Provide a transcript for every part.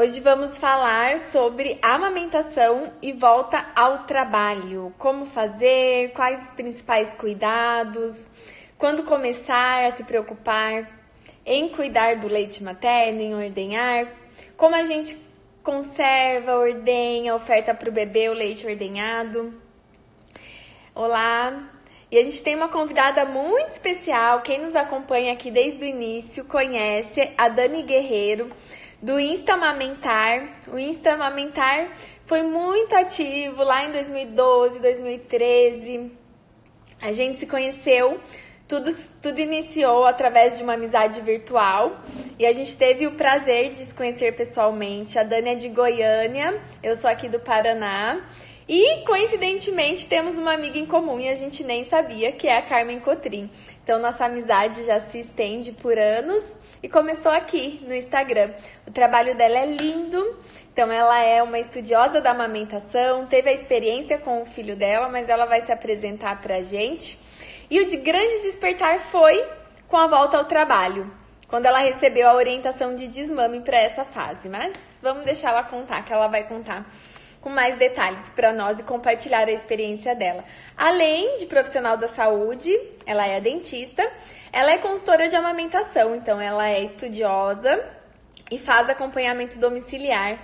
Hoje vamos falar sobre amamentação e volta ao trabalho. Como fazer, quais os principais cuidados, quando começar a se preocupar em cuidar do leite materno, em ordenhar, como a gente conserva, ordenha, oferta para o bebê o leite ordenhado. Olá! E a gente tem uma convidada muito especial. Quem nos acompanha aqui desde o início conhece a Dani Guerreiro do Insta Amamentar. O Insta Amamentar foi muito ativo lá em 2012, 2013. A gente se conheceu, tudo, tudo iniciou através de uma amizade virtual e a gente teve o prazer de se conhecer pessoalmente. A Dani é de Goiânia, eu sou aqui do Paraná. E coincidentemente temos uma amiga em comum e a gente nem sabia, que é a Carmen Cotrim. Então nossa amizade já se estende por anos e começou aqui no Instagram. O trabalho dela é lindo, então ela é uma estudiosa da amamentação, teve a experiência com o filho dela, mas ela vai se apresentar pra gente. E o de grande despertar foi com a volta ao trabalho, quando ela recebeu a orientação de desmame para essa fase. Mas vamos deixar ela contar, que ela vai contar com mais detalhes para nós e compartilhar a experiência dela. Além de profissional da saúde, ela é dentista ela é consultora de amamentação, então ela é estudiosa e faz acompanhamento domiciliar,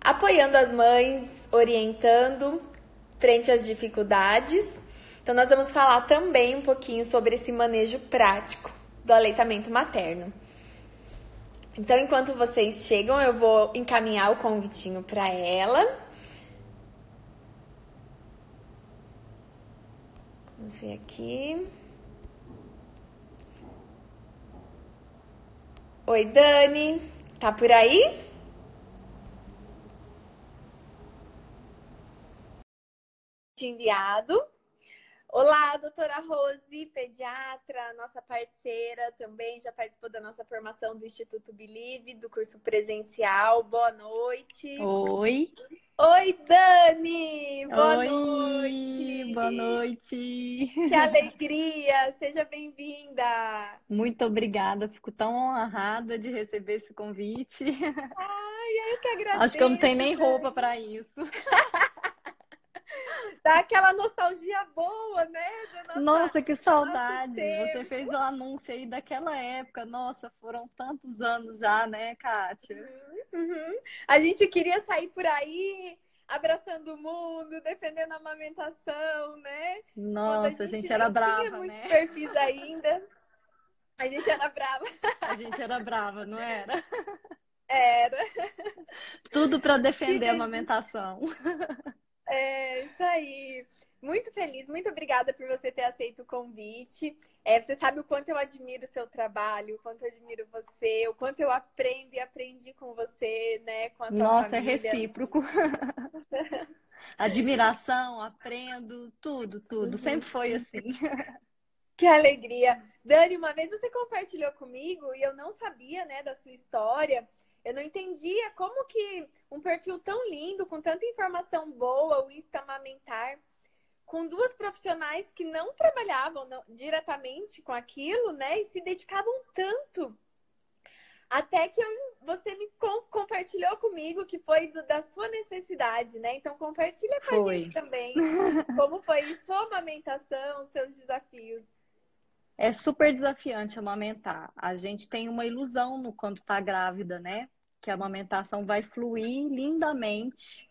apoiando as mães, orientando frente às dificuldades. Então nós vamos falar também um pouquinho sobre esse manejo prático do aleitamento materno. Então, enquanto vocês chegam, eu vou encaminhar o convitinho para ela. Vamos ver aqui. Oi, Dani. Tá por aí? Enviado. Olá, doutora Rose, pediatra, nossa parceira também, já participou da nossa formação do Instituto Believe, do curso presencial. Boa noite. Oi. Oi, Dani! Boa Oi, noite! Boa noite! Que alegria! Seja bem-vinda! Muito obrigada, fico tão honrada de receber esse convite. Ai, eu que agradeço! Acho que eu não tenho nem roupa para isso. Dá aquela nostalgia boa, né? Nossa, Nossa, que saudade! Você fez o anúncio aí daquela época. Nossa, foram tantos anos já, né, Kátia? Uhum, uhum. A gente queria sair por aí abraçando o mundo, defendendo a amamentação, né? Nossa, a gente, a gente era brava, tinha muitos né? perfis ainda. A gente era brava. A gente era brava, não era? Era. Tudo para defender a amamentação. É, isso aí. Muito feliz, muito obrigada por você ter aceito o convite. É, você sabe o quanto eu admiro o seu trabalho, o quanto eu admiro você, o quanto eu aprendo e aprendi com você, né? Com a sua Nossa, é família. é recíproco. Admiração, aprendo, tudo, tudo. Uhum. Sempre foi assim. Que alegria. Dani, uma vez você compartilhou comigo e eu não sabia, né, da sua história. Eu não entendia como que um perfil tão lindo, com tanta informação boa, o Insta Amamentar, com duas profissionais que não trabalhavam não, diretamente com aquilo, né? E se dedicavam tanto. Até que eu, você me com, compartilhou comigo que foi do, da sua necessidade, né? Então compartilha com foi. a gente também como foi sua amamentação, seus desafios. É super desafiante amamentar. A gente tem uma ilusão no quando tá grávida, né? Que a amamentação vai fluir lindamente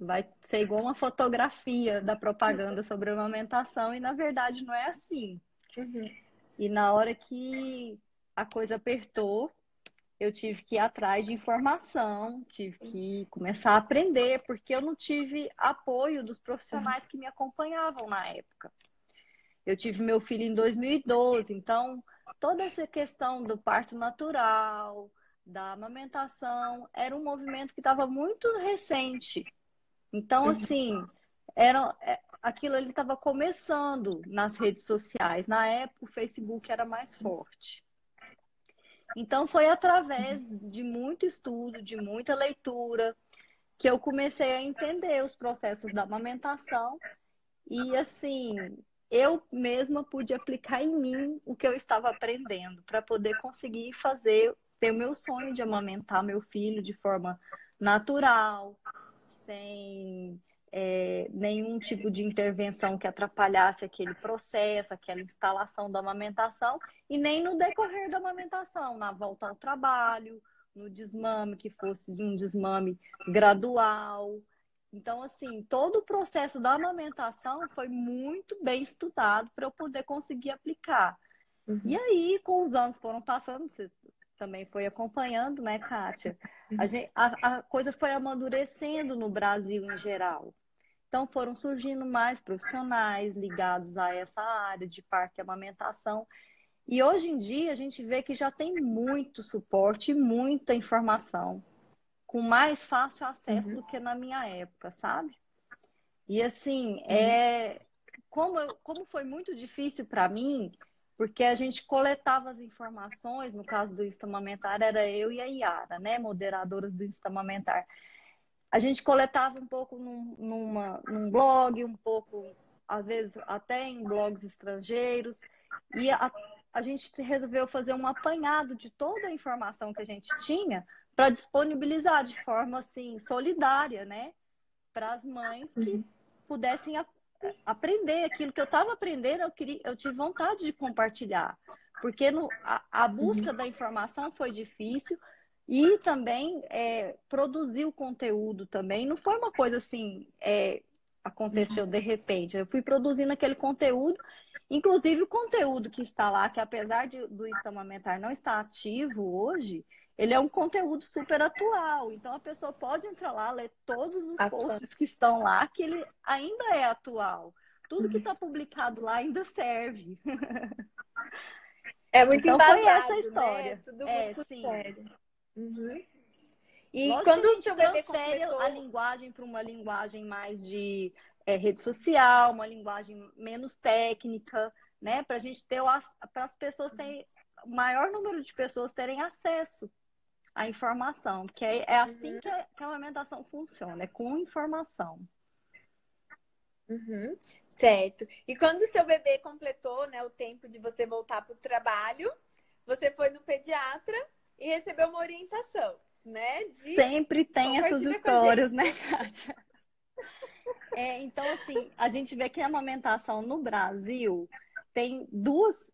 vai ser igual uma fotografia da propaganda sobre a amamentação e na verdade não é assim. Uhum. E na hora que a coisa apertou, eu tive que ir atrás de informação, tive que começar a aprender, porque eu não tive apoio dos profissionais que me acompanhavam na época. Eu tive meu filho em 2012, então toda essa questão do parto natural, da amamentação, era um movimento que estava muito recente. Então, assim, era, aquilo ele estava começando nas redes sociais. Na época, o Facebook era mais forte. Então, foi através de muito estudo, de muita leitura, que eu comecei a entender os processos da amamentação. E, assim, eu mesma pude aplicar em mim o que eu estava aprendendo, para poder conseguir fazer ter o meu sonho de amamentar meu filho de forma natural, sem é, nenhum tipo de intervenção que atrapalhasse aquele processo, aquela instalação da amamentação, e nem no decorrer da amamentação, na volta ao trabalho, no desmame, que fosse de um desmame gradual. Então, assim, todo o processo da amamentação foi muito bem estudado para eu poder conseguir aplicar. Uhum. E aí, com os anos foram passando, você também foi acompanhando, né, Kátia? A, uhum. gente, a, a coisa foi amadurecendo no Brasil em geral. Então, foram surgindo mais profissionais ligados a essa área de parto e amamentação. E hoje em dia, a gente vê que já tem muito suporte e muita informação, com mais fácil acesso uhum. do que na minha época, sabe? E assim, uhum. é como, eu, como foi muito difícil para mim, porque a gente coletava as informações, no caso do Instamamentar, era eu e a Yara, né, moderadoras do Instamamentar. A gente coletava um pouco num, numa, num blog, um pouco, às vezes, até em blogs estrangeiros, e a, a gente resolveu fazer um apanhado de toda a informação que a gente tinha para disponibilizar de forma, assim, solidária, né, para as mães que uhum. pudessem aprender aquilo que eu estava aprendendo, eu, queria, eu tive vontade de compartilhar. Porque no, a, a busca uhum. da informação foi difícil e também é, produzir o conteúdo também não foi uma coisa assim, é, aconteceu uhum. de repente. Eu fui produzindo aquele conteúdo, inclusive o conteúdo que está lá, que apesar de, do Estamamentar não estar ativo hoje, ele é um conteúdo super atual. Então a pessoa pode entrar lá, ler todos os Atual. posts que estão lá, que ele ainda é atual. Tudo que está uhum. publicado lá ainda serve. É muito então, embasado, foi essa a história. Né? Tudo é, muito sim. sério. Uhum. E Lógico quando a gente transfere completou... a linguagem para uma linguagem mais de é, rede social, uma linguagem menos técnica, né? Para a gente ter para as pessoas terem maior número de pessoas terem acesso a informação, porque é, é assim uhum. que, a, que a amamentação funciona, é com informação. Uhum. Certo. E quando o seu bebê completou né, o tempo de você voltar para o trabalho, você foi no pediatra e recebeu uma orientação, né? De... Sempre tem essas histórias, né, Kátia? É, então, assim, a gente vê que a amamentação no Brasil tem duas.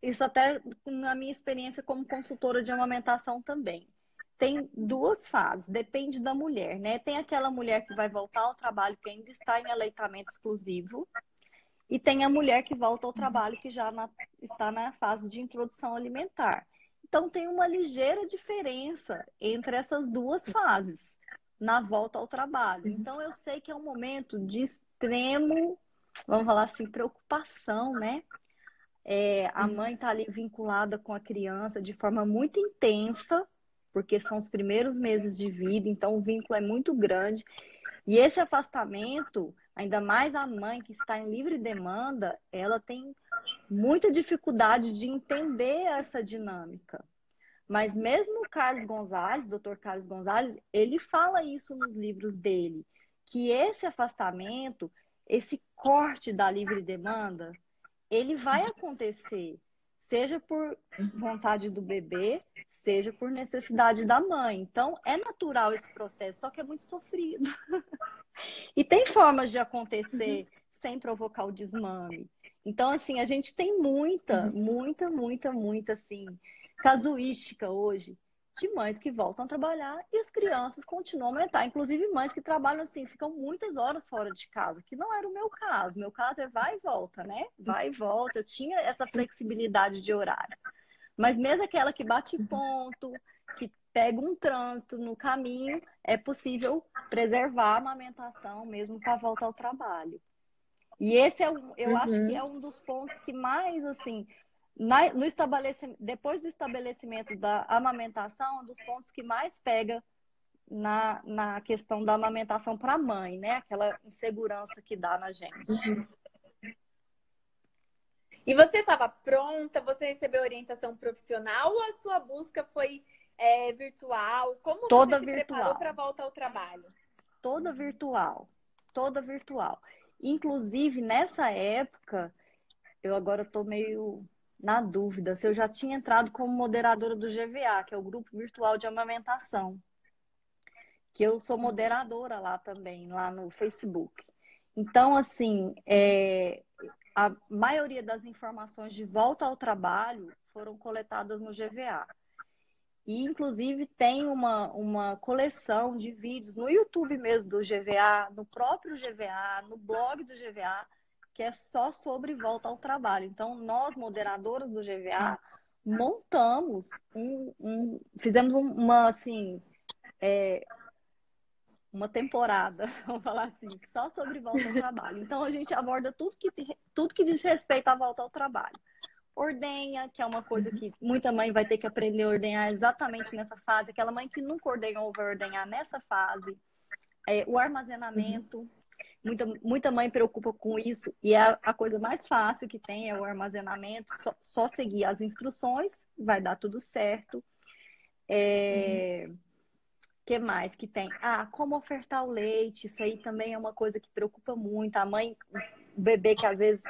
Isso até na minha experiência como consultora de amamentação também tem duas fases, depende da mulher, né? Tem aquela mulher que vai voltar ao trabalho que ainda está em aleitamento exclusivo, e tem a mulher que volta ao trabalho que já na, está na fase de introdução alimentar. Então, tem uma ligeira diferença entre essas duas fases na volta ao trabalho. Então, eu sei que é um momento de extremo, vamos falar assim, preocupação, né? É, a mãe está ali vinculada com a criança de forma muito intensa, porque são os primeiros meses de vida, então o vínculo é muito grande. E esse afastamento, ainda mais a mãe que está em livre demanda, ela tem muita dificuldade de entender essa dinâmica. Mas mesmo o Carlos Gonzalez, doutor Carlos Gonzalez, ele fala isso nos livros dele, que esse afastamento, esse corte da livre demanda, ele vai acontecer seja por vontade do bebê, seja por necessidade da mãe. Então, é natural esse processo, só que é muito sofrido. e tem formas de acontecer uhum. sem provocar o desmame. Então, assim, a gente tem muita, uhum. muita, muita, muita, assim, casuística hoje de mães que voltam a trabalhar e as crianças continuam a aumentar. Inclusive mães que trabalham assim, ficam muitas horas fora de casa, que não era o meu caso. Meu caso é vai e volta, né? Vai e volta. Eu tinha essa flexibilidade de horário. Mas mesmo aquela que bate ponto, que pega um trânsito no caminho, é possível preservar a amamentação mesmo para a volta ao trabalho. E esse é um, eu uhum. acho que é um dos pontos que mais assim na, no estabelecimento, depois do estabelecimento da amamentação, um dos pontos que mais pega na, na questão da amamentação para a mãe, né? Aquela insegurança que dá na gente. Uhum. E você estava pronta? Você recebeu orientação profissional ou a sua busca foi é, virtual? Como Toda você se virtual. preparou para volta ao trabalho? Toda virtual. Toda virtual. Inclusive, nessa época, eu agora estou meio na dúvida se eu já tinha entrado como moderadora do GVA, que é o Grupo Virtual de Amamentação, que eu sou moderadora lá também, lá no Facebook. Então, assim, é, a maioria das informações de volta ao trabalho foram coletadas no GVA. E, inclusive, tem uma, uma coleção de vídeos no YouTube mesmo do GVA, no próprio GVA, no blog do GVA, que é só sobre volta ao trabalho. Então, nós, moderadoras do GVA, montamos um, um fizemos uma assim é, uma temporada, vamos falar assim, só sobre volta ao trabalho. Então a gente aborda tudo que tudo que diz respeito à volta ao trabalho. Ordenha, que é uma coisa que muita mãe vai ter que aprender a ordenhar exatamente nessa fase. Aquela mãe que nunca ordenhou vai ordenhar nessa fase. É, o armazenamento, Muita, muita mãe preocupa com isso e é a, a coisa mais fácil que tem é o armazenamento. Só, só seguir as instruções, vai dar tudo certo. É... Que mais que tem? Ah, como ofertar o leite. Isso aí também é uma coisa que preocupa muito. A mãe, o bebê que às vezes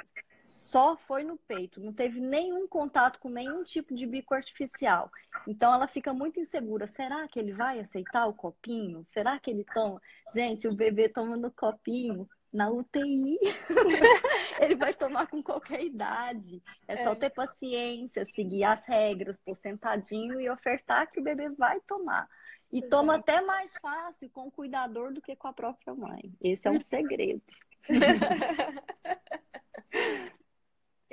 só foi no peito, não teve nenhum contato com nenhum tipo de bico artificial. Então ela fica muito insegura. Será que ele vai aceitar o copinho? Será que ele toma? Gente, o bebê toma no copinho na UTI. ele vai tomar com qualquer idade. É, é, só ter paciência, seguir as regras, pôr sentadinho e ofertar que o bebê vai tomar. E toma até mais fácil com o cuidador do que com a própria mãe. Esse é um segredo.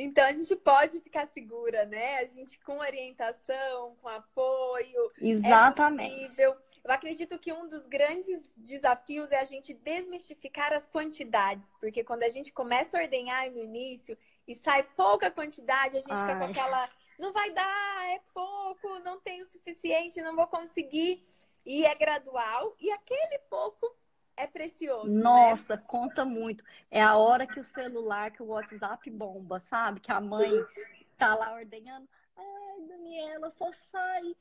Então a gente pode ficar segura, né? A gente com orientação, com apoio. É Exatamente. É Eu acredito que um dos grandes desafios é a gente desmistificar as quantidades, porque quando a gente começa a ordenhar no início e sai pouca quantidade, a gente Ai. fica com aquela não vai dar, é pouco, não tenho o suficiente, não vou conseguir. E é gradual, e aquele pouco é precioso. Né? Nossa, né? conta muito. É a hora que o celular, que o WhatsApp bomba, sabe? Que a mãe tá lá ordenhando. Ai, Daniela, só sai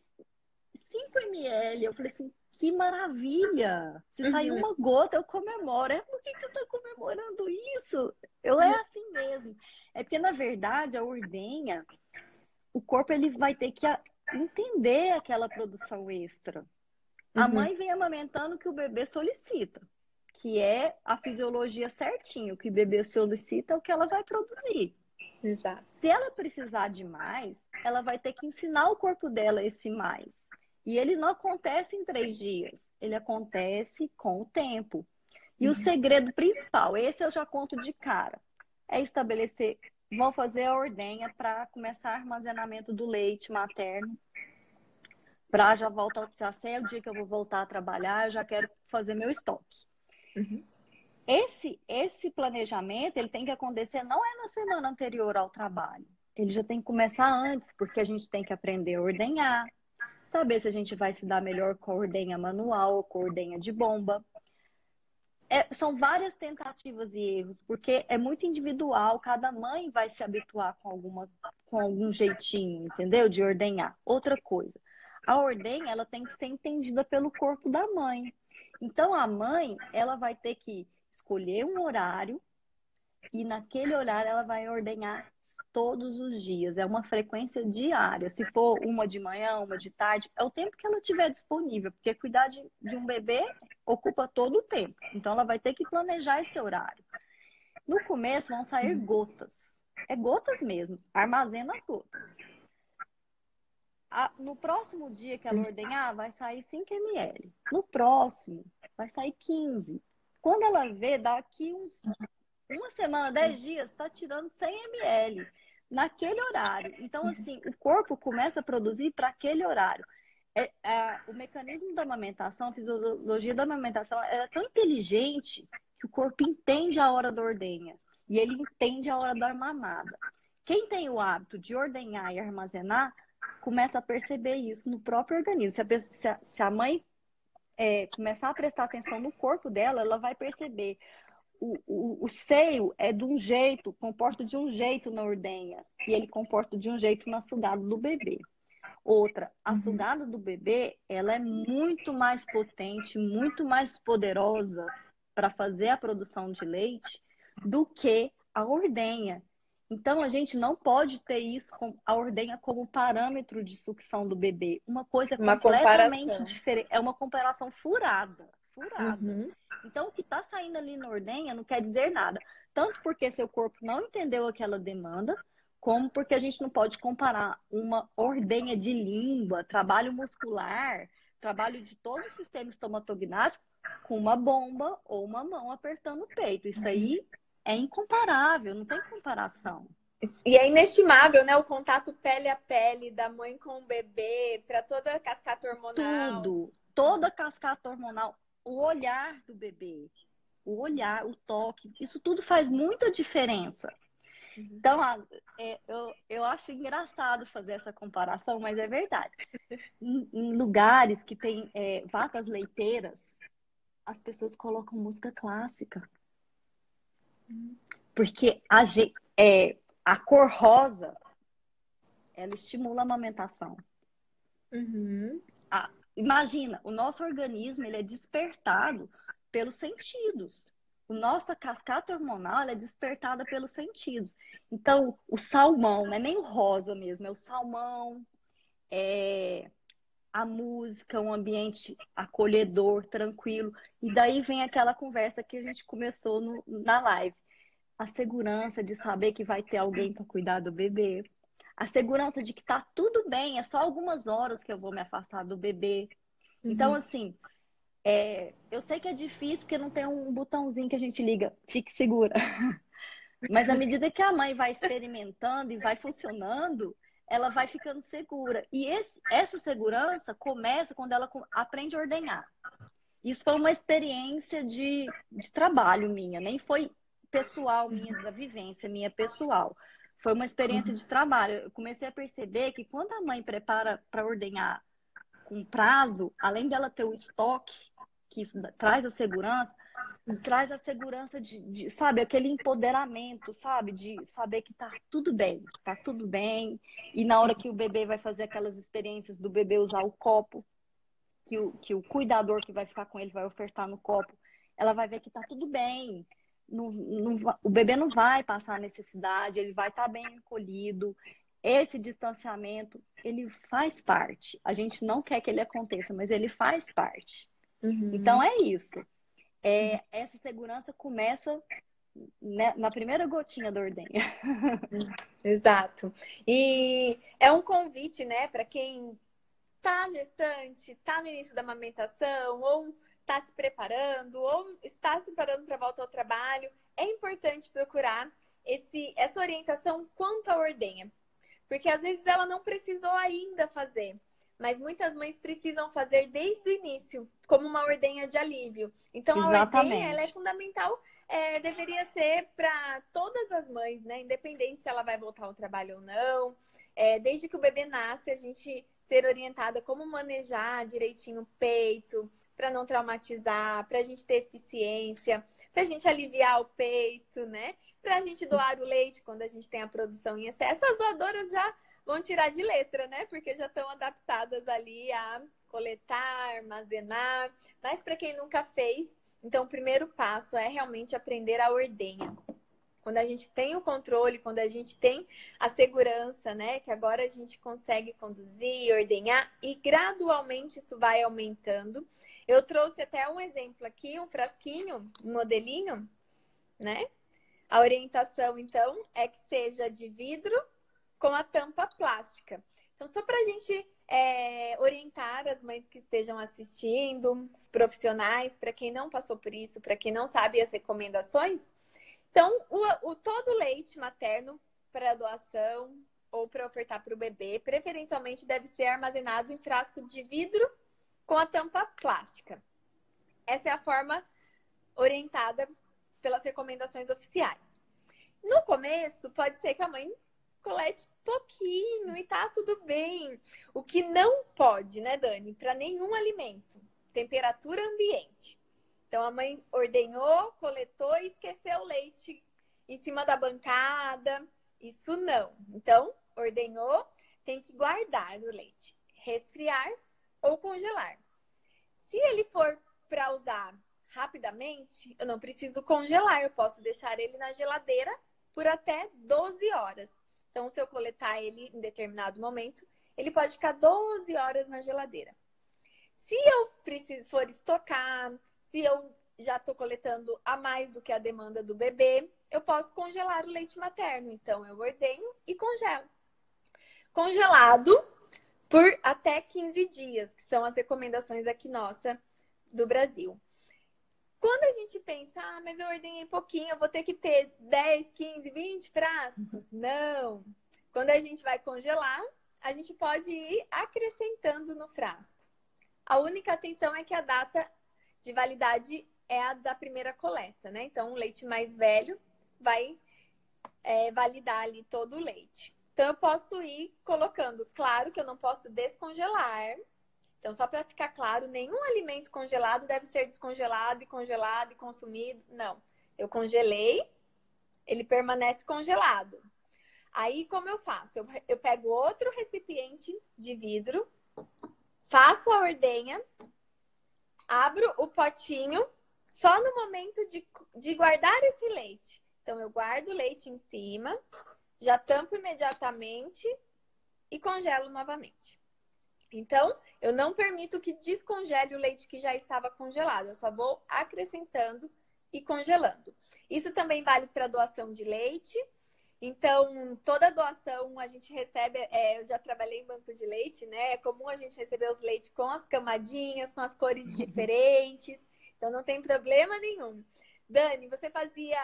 5 ml. Eu falei assim, que maravilha! Se uhum. sair uma gota, eu comemoro. É, por que você tá comemorando isso? Eu é uhum. assim mesmo. É porque, na verdade, a ordenha, o corpo ele vai ter que entender aquela produção extra. A uhum. mãe vem amamentando o que o bebê solicita, que é a fisiologia certinho, o que o bebê solicita é o que ela vai produzir. Exato. Se ela precisar de mais, ela vai ter que ensinar o corpo dela esse mais. E ele não acontece em três dias, ele acontece com o tempo. E uhum. o segredo principal, esse eu já conto de cara, é estabelecer, vão fazer a ordenha para começar o armazenamento do leite materno para já voltar, já sei o dia que eu vou voltar a trabalhar, já quero fazer meu estoque. Uhum. Esse, esse planejamento ele tem que acontecer não é na semana anterior ao trabalho. Ele já tem que começar antes, porque a gente tem que aprender a ordenhar, saber se a gente vai se dar melhor com a ordenha manual ou com a ordenha de bomba. É, são várias tentativas e erros, porque é muito individual, cada mãe vai se habituar com, alguma, com algum jeitinho, entendeu? De ordenhar. Outra coisa, a ordem ela tem que ser entendida pelo corpo da mãe. Então a mãe ela vai ter que escolher um horário e naquele horário ela vai ordenhar todos os dias. É uma frequência diária. Se for uma de manhã, uma de tarde, é o tempo que ela tiver disponível, porque cuidar de, de um bebê ocupa todo o tempo. Então ela vai ter que planejar esse horário. No começo vão sair gotas. É gotas mesmo. Armazena as gotas a, no próximo dia que ela ordenhar, vai sair 5 ml. No próximo, vai sair 15. Quando ela vê, daqui uns uma semana, 10 dias, está tirando 100 ml naquele horário. Então, assim, o corpo começa a produzir para aquele horário. É, é, o mecanismo da amamentação, a fisiologia da amamentação, é tão inteligente que o corpo entende a hora da ordenha e ele entende a hora da mamada. Quem tem o hábito de ordenhar e armazenar começa a perceber isso no próprio organismo. Se a, se a, se a mãe é, começar a prestar atenção no corpo dela, ela vai perceber o, o, o, seio é de um jeito, comporta de um jeito na ordenha, e ele comporta de um jeito na sugada do bebê. Outra, a uhum. sugada do bebê, ela é muito mais potente, muito mais poderosa para fazer a produção de leite do que a ordenha. Então a gente não pode ter isso com a ordenha como parâmetro de sucção do bebê. Uma coisa uma completamente comparação. diferente. É uma comparação furada. Furada. Uhum. Então o que está saindo ali na ordenha não quer dizer nada. Tanto porque seu corpo não entendeu aquela demanda, como porque a gente não pode comparar uma ordenha de língua, trabalho muscular, trabalho de todo o sistema estomatognático com uma bomba ou uma mão apertando o peito. Isso aí é incomparável, não tem comparação. E é inestimável, né? O contato pele a pele da mãe com o bebê, para toda a cascata hormonal. Tudo, toda a cascata hormonal, o olhar do bebê, o olhar, o toque, isso tudo faz muita diferença. Uhum. Então, é, eu, eu acho engraçado fazer essa comparação, mas é verdade. Em, em lugares que tem é, vacas leiteiras, as pessoas colocam música clássica. Porque a, é, a cor rosa, ela estimula a amamentação. Uhum. Ah, imagina, o nosso organismo ele é despertado pelos sentidos. O nossa cascata hormonal é despertada pelos sentidos. Então, o salmão, não é nem o rosa mesmo, é o salmão, é a música, um ambiente acolhedor, tranquilo. E daí vem aquela conversa que a gente começou no, na live. A segurança de saber que vai ter alguém para cuidar do bebê. A segurança de que tá tudo bem, é só algumas horas que eu vou me afastar do bebê. Então, uhum. Então, assim, é, eu sei que é difícil porque não tem um botãozinho que a gente liga, fique segura. Mas à medida que a mãe vai experimentando e vai funcionando, ela vai ficando segura. E esse, essa segurança começa quando ela aprende a ordenhar. Isso foi uma experiência de, de trabalho minha, nem foi pessoal minha, da vivência minha pessoal. Foi uma experiência de trabalho. Eu comecei a perceber que quando a mãe prepara para ordenhar com prazo, além dela ter o estoque, que traz a segurança, traz a segurança de, de, sabe, aquele empoderamento, sabe, de saber que tá tudo bem, tá tudo bem. E na hora que o bebê vai fazer aquelas experiências do bebê usar o copo, que o, que o cuidador que vai ficar com ele vai ofertar no copo, ela vai ver que tá tudo bem. Não, não, o bebê não vai passar necessidade, ele vai estar tá bem encolhido. Esse distanciamento, ele faz parte. A gente não quer que ele aconteça, mas ele faz parte. Uhum. Então é isso. É, essa segurança começa né, na primeira gotinha da ordenha. Exato. E é um convite, né, para quem tá gestante, tá no início da amamentação, ou está se preparando, ou está se preparando para volta ao trabalho, é importante procurar esse, essa orientação quanto à ordenha. Porque às vezes ela não precisou ainda fazer mas muitas mães precisam fazer desde o início, como uma ordenha de alívio. Então, Exatamente. a ordenha ela é fundamental, é, deveria ser para todas as mães, né? Independente se ela vai voltar ao trabalho ou não. É, desde que o bebê nasce, a gente ser orientada como manejar direitinho o peito, para não traumatizar, para a gente ter eficiência, para a gente aliviar o peito, né? Para a gente doar o leite quando a gente tem a produção em excesso. As doadoras já vão tirar de letra, né? Porque já estão adaptadas ali a coletar, armazenar. Mas para quem nunca fez, então o primeiro passo é realmente aprender a ordenha. Quando a gente tem o controle, quando a gente tem a segurança, né? Que agora a gente consegue conduzir, ordenhar e gradualmente isso vai aumentando. Eu trouxe até um exemplo aqui, um frasquinho, um modelinho, né? A orientação, então, é que seja de vidro com a tampa plástica. Então, só para a gente é, orientar as mães que estejam assistindo, os profissionais, para quem não passou por isso, para quem não sabe as recomendações. Então, o, o todo leite materno para doação ou para ofertar para o bebê, preferencialmente deve ser armazenado em frasco de vidro com a tampa plástica. Essa é a forma orientada pelas recomendações oficiais. No começo, pode ser que a mãe colete pouquinho e tá tudo bem. O que não pode, né, Dani, para nenhum alimento, temperatura ambiente. Então a mãe ordenhou, coletou e esqueceu o leite em cima da bancada. Isso não. Então, ordenhou, tem que guardar o leite, resfriar ou congelar. Se ele for para usar rapidamente, eu não preciso congelar, eu posso deixar ele na geladeira por até 12 horas. Então, se eu coletar ele em determinado momento, ele pode ficar 12 horas na geladeira. Se eu preciso for estocar, se eu já estou coletando a mais do que a demanda do bebê, eu posso congelar o leite materno. Então, eu ordenho e congelo. Congelado por até 15 dias, que são as recomendações aqui nossa do Brasil. Quando a gente pensa, ah, mas eu ordenhei pouquinho, eu vou ter que ter 10, 15, 20 frascos. Não. Quando a gente vai congelar, a gente pode ir acrescentando no frasco. A única atenção é que a data de validade é a da primeira coleta, né? Então, o leite mais velho vai é, validar ali todo o leite. Então, eu posso ir colocando. Claro que eu não posso descongelar. Então, só para ficar claro, nenhum alimento congelado deve ser descongelado e congelado e consumido. Não. Eu congelei, ele permanece congelado. Aí, como eu faço? Eu, eu pego outro recipiente de vidro, faço a ordenha, abro o potinho só no momento de, de guardar esse leite. Então, eu guardo o leite em cima, já tampo imediatamente e congelo novamente. Então, eu não permito que descongele o leite que já estava congelado. Eu só vou acrescentando e congelando. Isso também vale para doação de leite. Então, toda doação a gente recebe. É, eu já trabalhei em banco de leite, né? É comum a gente receber os leites com as camadinhas, com as cores diferentes. Então não tem problema nenhum. Dani, você fazia.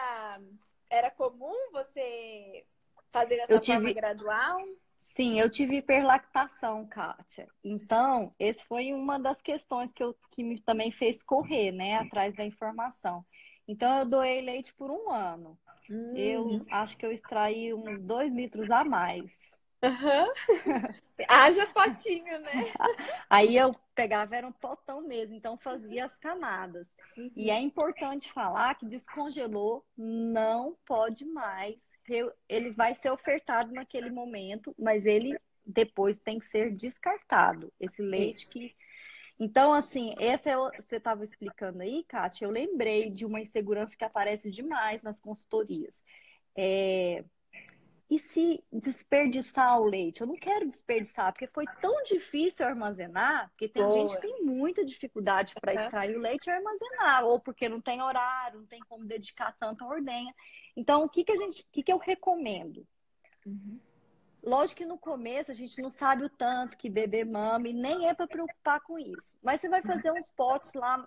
Era comum você fazer essa eu forma tive... gradual? Sim, eu tive hiperlactação, Kátia. Então, esse foi uma das questões que, eu, que me também fez correr, né, atrás da informação. Então, eu doei leite por um ano. Hum. Eu acho que eu extraí uns dois litros a mais. Uhum. Haja potinho, né? Aí eu pegava, era um potão mesmo, então fazia as camadas. Uhum. E é importante falar que descongelou, não pode mais. Ele vai ser ofertado naquele momento, mas ele depois tem que ser descartado. Esse leite Isso. que. Então, assim, essa é, você estava explicando aí, Kátia, eu lembrei de uma insegurança que aparece demais nas consultorias. É, e se desperdiçar o leite? Eu não quero desperdiçar, porque foi tão difícil armazenar, porque tem Boa. gente que tem muita dificuldade para extrair o leite e armazenar, ou porque não tem horário, não tem como dedicar tanta ordenha. Então, o que, que a gente, o que, que eu recomendo? Uhum. Lógico que no começo a gente não sabe o tanto que bebê mama e nem é para preocupar com isso. Mas você vai fazer uns potes lá,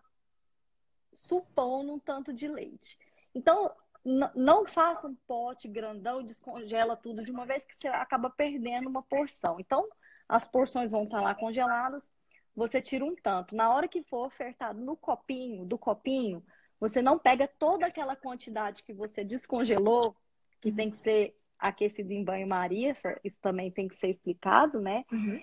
supondo um tanto de leite. Então, não faça um pote grandão e descongela tudo de uma vez que você acaba perdendo uma porção. Então, as porções vão estar lá congeladas, você tira um tanto. Na hora que for ofertado no copinho, do copinho, você não pega toda aquela quantidade que você descongelou, que tem que ser aquecido em banho-maria, isso também tem que ser explicado, né? Uhum.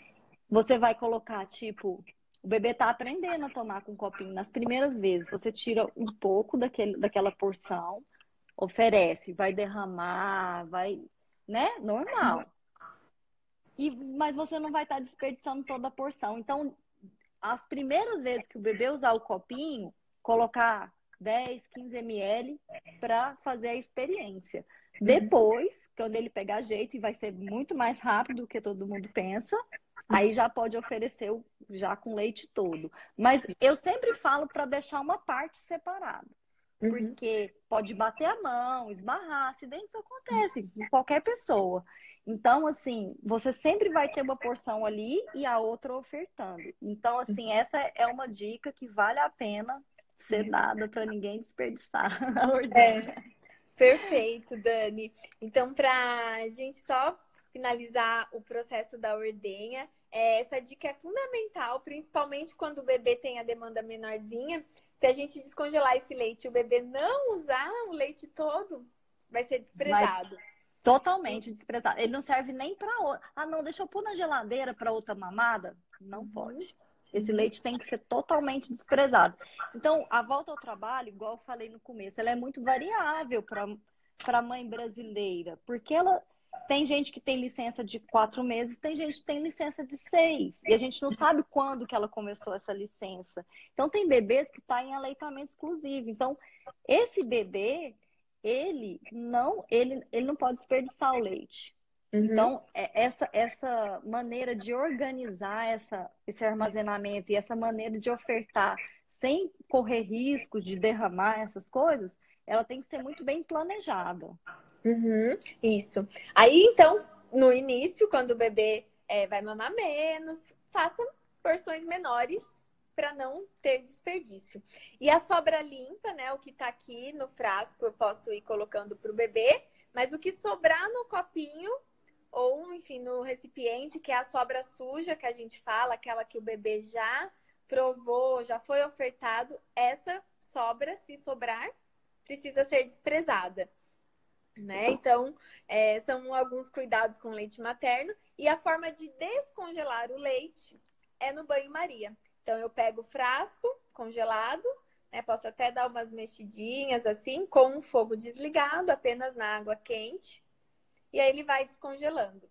Você vai colocar, tipo, o bebê tá aprendendo a tomar com copinho nas primeiras vezes. Você tira um pouco daquele, daquela porção, oferece, vai derramar, vai, né? Normal. E, mas você não vai estar tá desperdiçando toda a porção. Então, as primeiras vezes que o bebê usar o copinho, colocar 10, 15 ml para fazer a experiência. Depois, quando ele pegar jeito, e vai ser muito mais rápido do que todo mundo pensa, aí já pode oferecer já com leite todo. Mas eu sempre falo para deixar uma parte separada. Uhum. Porque pode bater a mão, esbarrar, acidentes acontecem com qualquer pessoa. Então, assim, você sempre vai ter uma porção ali e a outra ofertando. Então, assim, uhum. essa é uma dica que vale a pena ser uhum. dada para ninguém desperdiçar a ordenha. É, perfeito, Dani. Então, para a gente só finalizar o processo da ordenha, é, essa dica é fundamental, principalmente quando o bebê tem a demanda menorzinha, se a gente descongelar esse leite e o bebê não usar o leite todo, vai ser desprezado. Vai totalmente desprezado. Ele não serve nem para outra. Ah, não, deixa eu pôr na geladeira para outra mamada? Não uhum. pode. Esse leite tem que ser totalmente desprezado. Então, a volta ao trabalho, igual eu falei no começo, ela é muito variável para a mãe brasileira, porque ela tem gente que tem licença de quatro meses, tem gente que tem licença de seis. E a gente não sabe quando que ela começou essa licença. Então, tem bebês que estão tá em aleitamento exclusivo. Então, esse bebê, ele não, ele, ele não pode desperdiçar o leite. Uhum. Então, é, essa, essa maneira de organizar essa, esse armazenamento e essa maneira de ofertar sem correr riscos de derramar essas coisas, ela tem que ser muito bem planejada. Uhum, isso. Aí, então, no início, quando o bebê é, vai mamar menos, faça porções menores para não ter desperdício. E a sobra limpa, né? O que está aqui no frasco, eu posso ir colocando para o bebê, mas o que sobrar no copinho ou, enfim, no recipiente, que é a sobra suja que a gente fala, aquela que o bebê já provou, já foi ofertado, essa sobra, se sobrar, precisa ser desprezada. Né? Então, é, são alguns cuidados com leite materno. E a forma de descongelar o leite é no banho-maria. Então, eu pego o frasco congelado, né? Posso até dar umas mexidinhas assim, com o fogo desligado, apenas na água quente. E aí ele vai descongelando.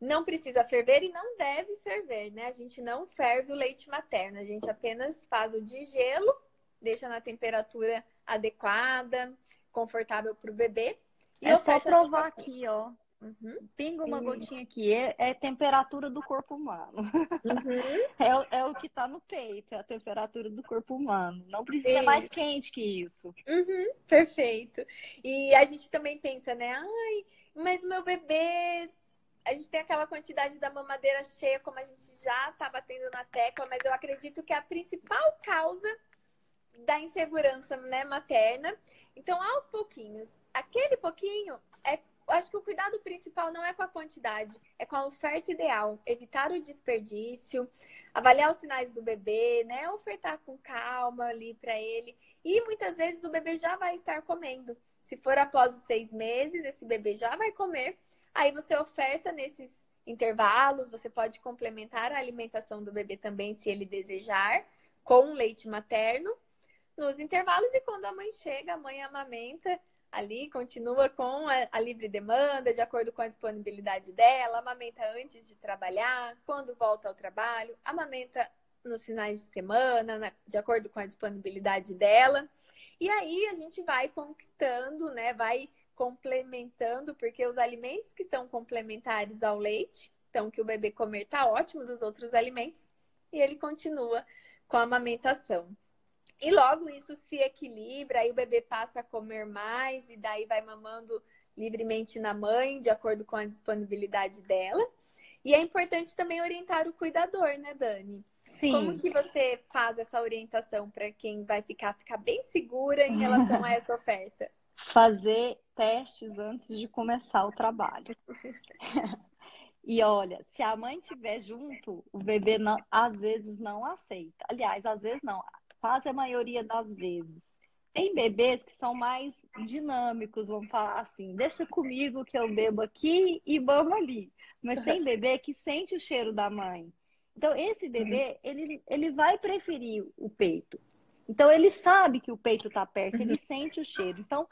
Não precisa ferver e não deve ferver, né? A gente não ferve o leite materno, a gente apenas faz o de gelo, deixa na temperatura adequada, confortável para o bebê. E é só provar aqui, ó. Uhum. Pinga uma Isso. gotinha aqui. É, é temperatura do corpo humano. Uhum. é, é, o que está no peito, é a temperatura do corpo humano. Não precisa ser mais quente que isso. Uhum. Perfeito. E a gente também pensa, né? Ai, mas meu bebê. A gente tem aquela quantidade da mamadeira cheia, como a gente já está batendo na tecla, mas eu acredito que a principal causa da insegurança né, materna. Então, aos pouquinhos, aquele pouquinho é acho que o cuidado principal não é com a quantidade, é com a oferta ideal. Evitar o desperdício, avaliar os sinais do bebê, né? Ofertar com calma ali para ele. E muitas vezes o bebê já vai estar comendo. Se for após os seis meses, esse bebê já vai comer. Aí você oferta nesses intervalos, você pode complementar a alimentação do bebê também, se ele desejar, com leite materno nos intervalos. E quando a mãe chega, a mãe amamenta ali, continua com a, a, livre demanda, de acordo com a disponibilidade dela, amamenta antes de trabalhar, quando volta ao trabalho, amamenta nos finais de semana, né, de acordo com a disponibilidade dela. E aí a gente vai conquistando, né? Vai complementando, porque os alimentos que são complementares ao leite, então que o bebê comer tá ótimo dos outros alimentos, e ele continua com a amamentação. E logo isso se equilibra, aí o bebê passa a comer mais e daí vai mamando livremente na mãe, de acordo com a disponibilidade dela. E é importante também orientar o cuidador, né, Dani? Sim. Como que você faz essa orientação para quem vai ficar, ficar bem segura em relação a essa oferta? Fazer testes antes de começar o trabalho. E olha, se a mãe estiver junto, o bebê não, às vezes não aceita. Aliás, às vezes não quase a maioria das vezes. Tem bebês que são mais dinâmicos, vamos falar assim, deixa comigo que eu bebo aqui e vamos ali. Mas tem bebê que sente o cheiro da mãe. Então, esse bebê, ele, ele vai preferir o peito. Então, ele sabe que o peito está perto, ele uhum. sente o cheiro. Então,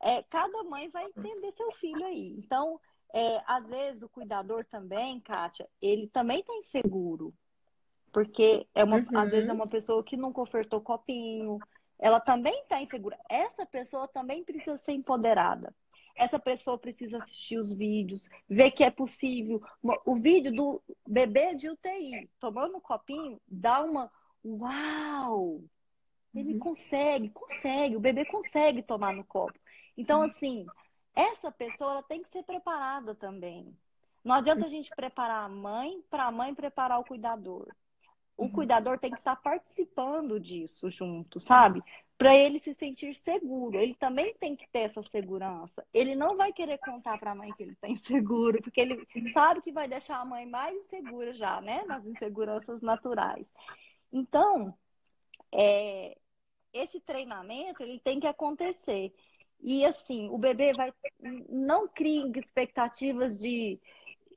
é, cada mãe vai entender seu filho aí. Então, é, às vezes, o cuidador também, Kátia, ele também está inseguro. Porque é uma, uhum. às vezes é uhum. uma pessoa que nunca ofertou copinho, ela também está insegura. Essa pessoa também precisa ser empoderada. Essa pessoa precisa assistir os vídeos, ver que é possível. O vídeo do bebê de UTI tomando um copinho dá uma uau! Ele uhum. consegue, consegue, o bebê consegue tomar no copo. Então, uhum. assim, essa pessoa ela tem que ser preparada também. Não adianta a gente preparar a mãe para a mãe preparar o cuidador o uhum. cuidador tem que estar participando disso junto, sabe? Para ele se sentir seguro. Ele também tem que ter essa segurança. Ele não vai querer contar para a mãe que ele está inseguro, porque ele sabe que vai deixar a mãe mais insegura já, né? Nas inseguranças naturais. Então, é, esse treinamento ele tem que acontecer. E assim, o bebê vai não crie expectativas de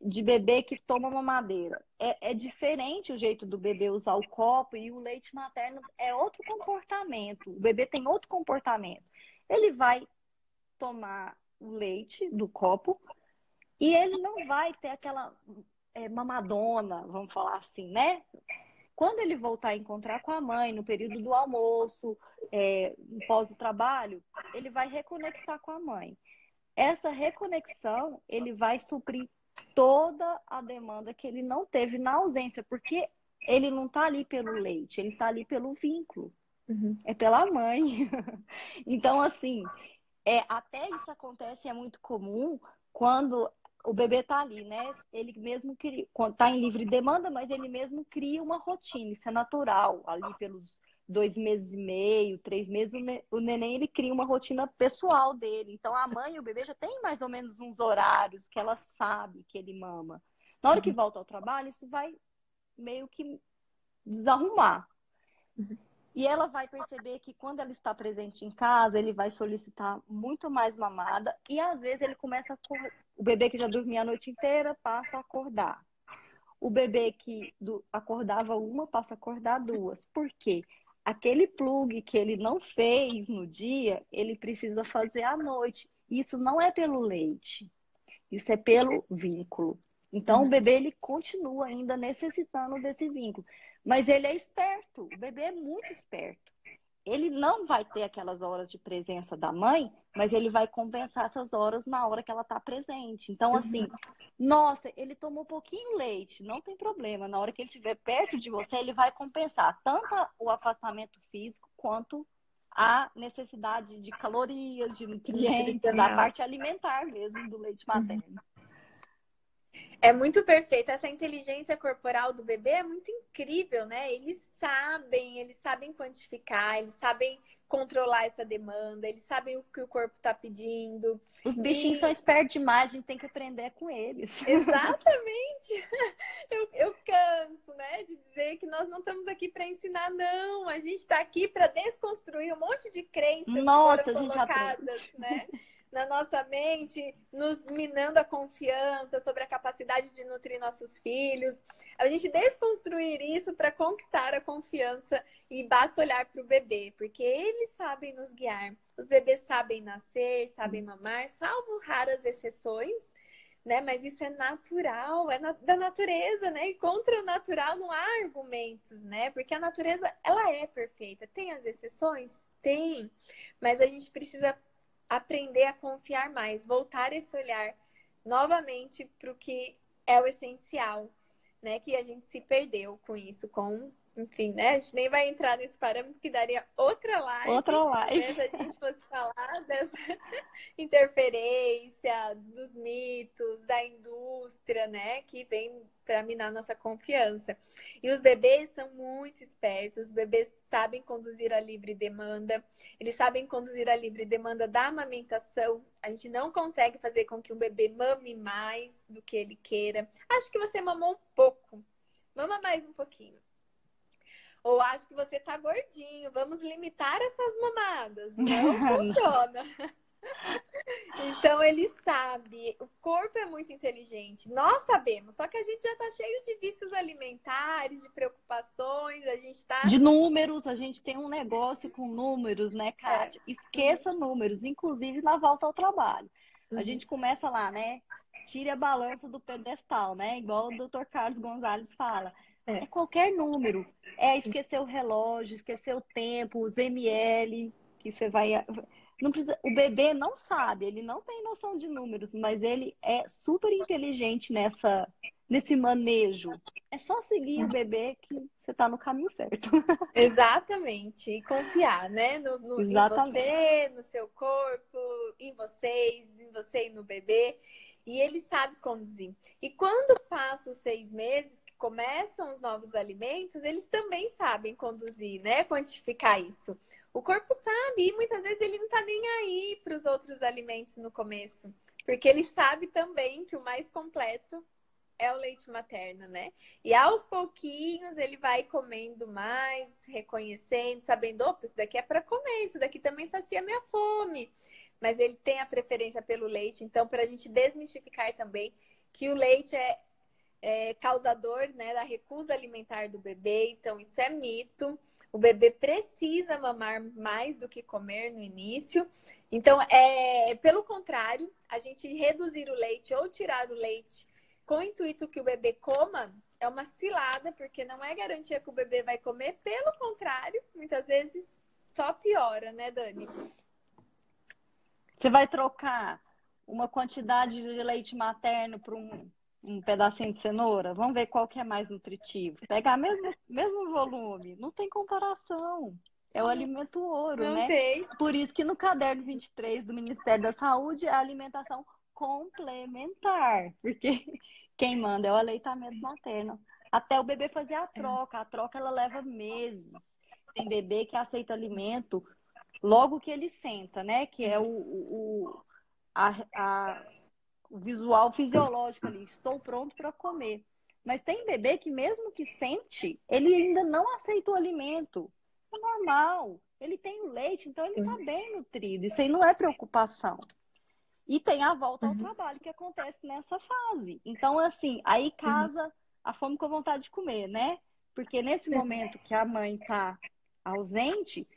de bebê que toma mamadeira. É, é diferente o jeito do bebê usar o copo e o leite materno é outro comportamento. O bebê tem outro comportamento. Ele vai tomar o leite do copo e ele não vai ter aquela é, mamadona, vamos falar assim, né? Quando ele voltar a encontrar com a mãe no período do almoço, é, pós o trabalho, ele vai reconectar com a mãe. Essa reconexão, ele vai suprir toda a demanda que ele não teve na ausência, porque ele não está ali pelo leite, ele está ali pelo vínculo. Uhum. É pela mãe. então, assim, é, até isso acontece, é muito comum quando o bebê está ali, né? Ele mesmo cria, está em livre demanda, mas ele mesmo cria uma rotina, isso é natural, ali pelos dois meses e meio, três meses, o neném ele cria uma rotina pessoal dele. Então a mãe e o bebê já tem mais ou menos uns horários que ela sabe que ele mama. Na hora que uhum. volta ao trabalho, isso vai meio que desarrumar. E ela vai perceber que quando ela está presente em casa, ele vai solicitar muito mais mamada e às vezes ele começa a cor... o bebê que já dormia a noite inteira passa a acordar. O bebê que do... acordava uma passa a acordar duas. Por quê? Aquele plug que ele não fez no dia, ele precisa fazer à noite. Isso não é pelo leite. Isso é pelo vínculo. Então, o bebê ele continua ainda necessitando desse vínculo. Mas ele é esperto, o bebê é muito esperto. Ele não vai ter aquelas horas de presença da mãe, mas ele vai compensar essas horas na hora que ela está presente. Então, uhum. assim, nossa, ele tomou um pouquinho leite, não tem problema. Na hora que ele estiver perto de você, ele vai compensar tanto o afastamento físico quanto a necessidade de calorias, de nutrientes, da parte alimentar mesmo do leite materno. Uhum. É muito perfeito. Essa inteligência corporal do bebê é muito incrível, né? Eles sabem, eles sabem quantificar, eles sabem controlar essa demanda, eles sabem o que o corpo está pedindo. Os bichinhos e... são espertos demais, a gente tem que aprender com eles. Exatamente. Eu, eu canso, né, de dizer que nós não estamos aqui para ensinar, não. A gente está aqui para desconstruir um monte de crenças Nossa, que foram colocadas, né? na nossa mente, nos minando a confiança sobre a capacidade de nutrir nossos filhos. A gente desconstruir isso para conquistar a confiança e basta olhar para o bebê, porque eles sabem nos guiar. Os bebês sabem nascer, sabem mamar, salvo raras exceções, né? Mas isso é natural, é na, da natureza, né? E contra o natural não há argumentos, né? Porque a natureza, ela é perfeita. Tem as exceções? Tem. Mas a gente precisa aprender a confiar mais, voltar esse olhar novamente para o que é o essencial, né? Que a gente se perdeu com isso, com enfim, né? A gente nem vai entrar nesse parâmetro que daria outra live. Outra live. Né? Se a gente fosse falar dessa interferência, dos mitos, da indústria, né? Que vem para minar nossa confiança. E os bebês são muito espertos, os bebês sabem conduzir a livre demanda, eles sabem conduzir a livre demanda da amamentação. A gente não consegue fazer com que um bebê mame mais do que ele queira. Acho que você mamou um pouco. Mama mais um pouquinho. Ou acho que você tá gordinho, vamos limitar essas mamadas. Não funciona. Então ele sabe, o corpo é muito inteligente, nós sabemos, só que a gente já tá cheio de vícios alimentares, de preocupações, a gente tá. De números, a gente tem um negócio com números, né, Kátia? É. Esqueça números, inclusive na volta ao trabalho. Uhum. A gente começa lá, né? Tire a balança do pedestal, né? Igual o Dr. Carlos Gonzalez fala. É. é qualquer número. É esquecer o relógio, esquecer o tempo, os ml que você vai. Não precisa... O bebê não sabe, ele não tem noção de números, mas ele é super inteligente nessa, nesse manejo. É só seguir o bebê que você está no caminho certo. Exatamente. E confiar, né? No, no, em você, no seu corpo, em vocês, em você e no bebê. E ele sabe conduzir. E quando passa os seis meses, começam os novos alimentos, eles também sabem conduzir, né? Quantificar isso. O corpo sabe e muitas vezes ele não tá nem aí para os outros alimentos no começo, porque ele sabe também que o mais completo é o leite materno, né? E aos pouquinhos ele vai comendo mais, reconhecendo, sabendo, opa, isso daqui é para comer, isso daqui também sacia minha fome. Mas ele tem a preferência pelo leite, então para a gente desmistificar também que o leite é é, causador né, da recusa alimentar do bebê, então isso é mito. O bebê precisa mamar mais do que comer no início. Então, é pelo contrário, a gente reduzir o leite ou tirar o leite com o intuito que o bebê coma é uma cilada, porque não é garantia que o bebê vai comer, pelo contrário, muitas vezes só piora, né, Dani? Você vai trocar uma quantidade de leite materno por um, um pedacinho de cenoura? Vamos ver qual que é mais nutritivo. Pegar mesmo mesmo volume, não tem comparação. É o alimento ouro, não né? Tem. Por isso que no caderno 23 do Ministério da Saúde é a alimentação complementar, porque quem manda é o aleitamento materno. Até o bebê fazer a troca. A troca ela leva meses. Tem bebê que aceita alimento logo que ele senta, né? Que é o, o, a, a, o visual fisiológico ali. Estou pronto para comer. Mas tem bebê que, mesmo que sente, ele ainda não aceita o alimento. É normal. Ele tem o leite, então ele está bem nutrido. Isso aí não é preocupação. E tem a volta ao uhum. trabalho que acontece nessa fase. Então, assim, aí casa uhum. a fome com a vontade de comer, né? Porque nesse momento que a mãe está ausente,